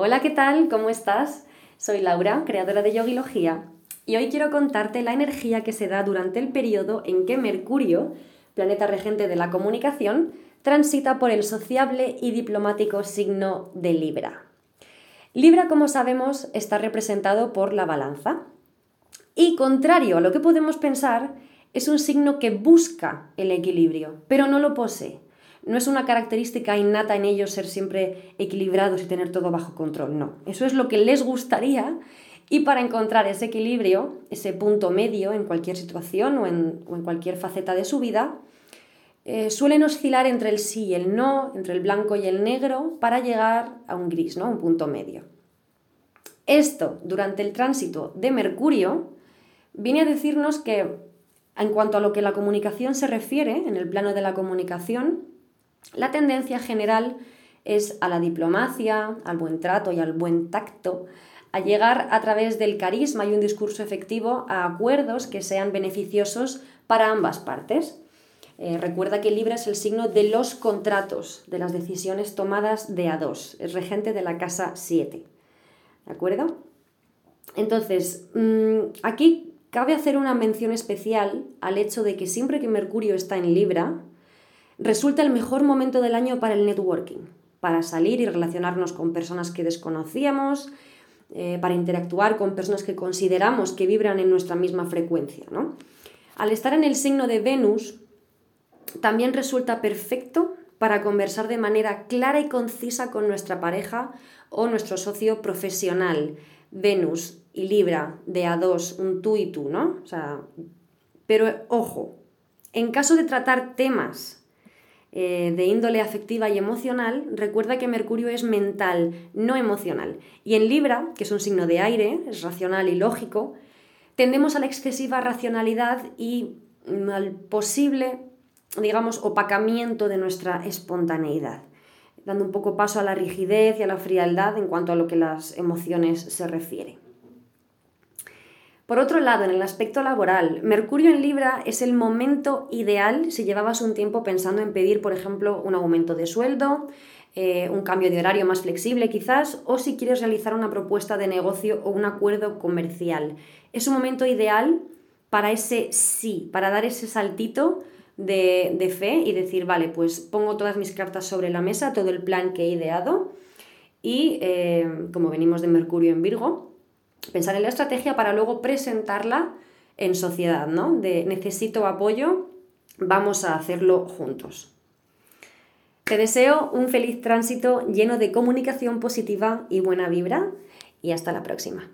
Hola, ¿qué tal? ¿Cómo estás? Soy Laura, creadora de Yogilogía, y hoy quiero contarte la energía que se da durante el periodo en que Mercurio, planeta regente de la comunicación, transita por el sociable y diplomático signo de Libra. Libra, como sabemos, está representado por la balanza. Y contrario a lo que podemos pensar, es un signo que busca el equilibrio, pero no lo posee. No es una característica innata en ellos ser siempre equilibrados y tener todo bajo control, no. Eso es lo que les gustaría y para encontrar ese equilibrio, ese punto medio en cualquier situación o en, cualquier faceta de su vida, eh, suelen oscilar entre el sí y el no, entre el blanco y el negro, para llegar a un gris, ¿no? un punto medio. Esto, durante el tránsito de Mercurio, viene a decirnos que, en cuanto a lo que la comunicación se refiere, en el plano de la comunicación, la tendencia general es a la diplomacia, al buen trato y al buen tacto, a llegar a través del carisma y un discurso efectivo a acuerdos que sean beneficiosos para ambas partes. Eh, recuerda que Libra es el signo de los contratos, de las decisiones tomadas de a dos. Es regente de la casa 7. ¿De acuerdo? Entonces, mm, aquí cabe hacer una mención especial al hecho de que siempre que Mercurio está en Libra, resulta el mejor momento del año para el networking, para salir y relacionarnos con personas que desconocíamos, eh, para interactuar con personas que consideramos que vibran en nuestra misma frecuencia. ¿no? Al estar en el signo de Venus, también resulta perfecto para conversar de manera clara y concisa con nuestra pareja o nuestro socio profesional. Venus y Libra de a dos, un tú y tú, ¿no? O sea, pero ojo, en caso de tratar temas eh, de índole afectiva y emocional, recuerda que Mercurio es mental, no emocional. Y en Libra, que es un signo de aire, es racional y lógico, tendemos a la excesiva racionalidad y al posible, digamos, opacamiento de nuestra espontaneidad, dando un poco paso a la rigidez y a la frialdad en cuanto a lo que las emociones se refiere. Por otro lado, en el aspecto laboral, Mercurio en Libra es el momento ideal si llevabas un tiempo pensando en pedir, por ejemplo, un aumento de sueldo, eh, un cambio de horario más flexible quizás, o si quieres realizar una propuesta de negocio o un acuerdo comercial. Es un momento ideal para ese sí, para dar ese saltito de, fe y decir, vale, pues pongo todas mis cartas sobre la mesa, todo el plan que he ideado y eh, como venimos de Mercurio en Virgo, pensar en la estrategia para luego presentarla en sociedad, ¿no? De necesito apoyo, vamos a hacerlo juntos. Te deseo un feliz tránsito lleno de comunicación positiva y buena vibra y hasta la próxima.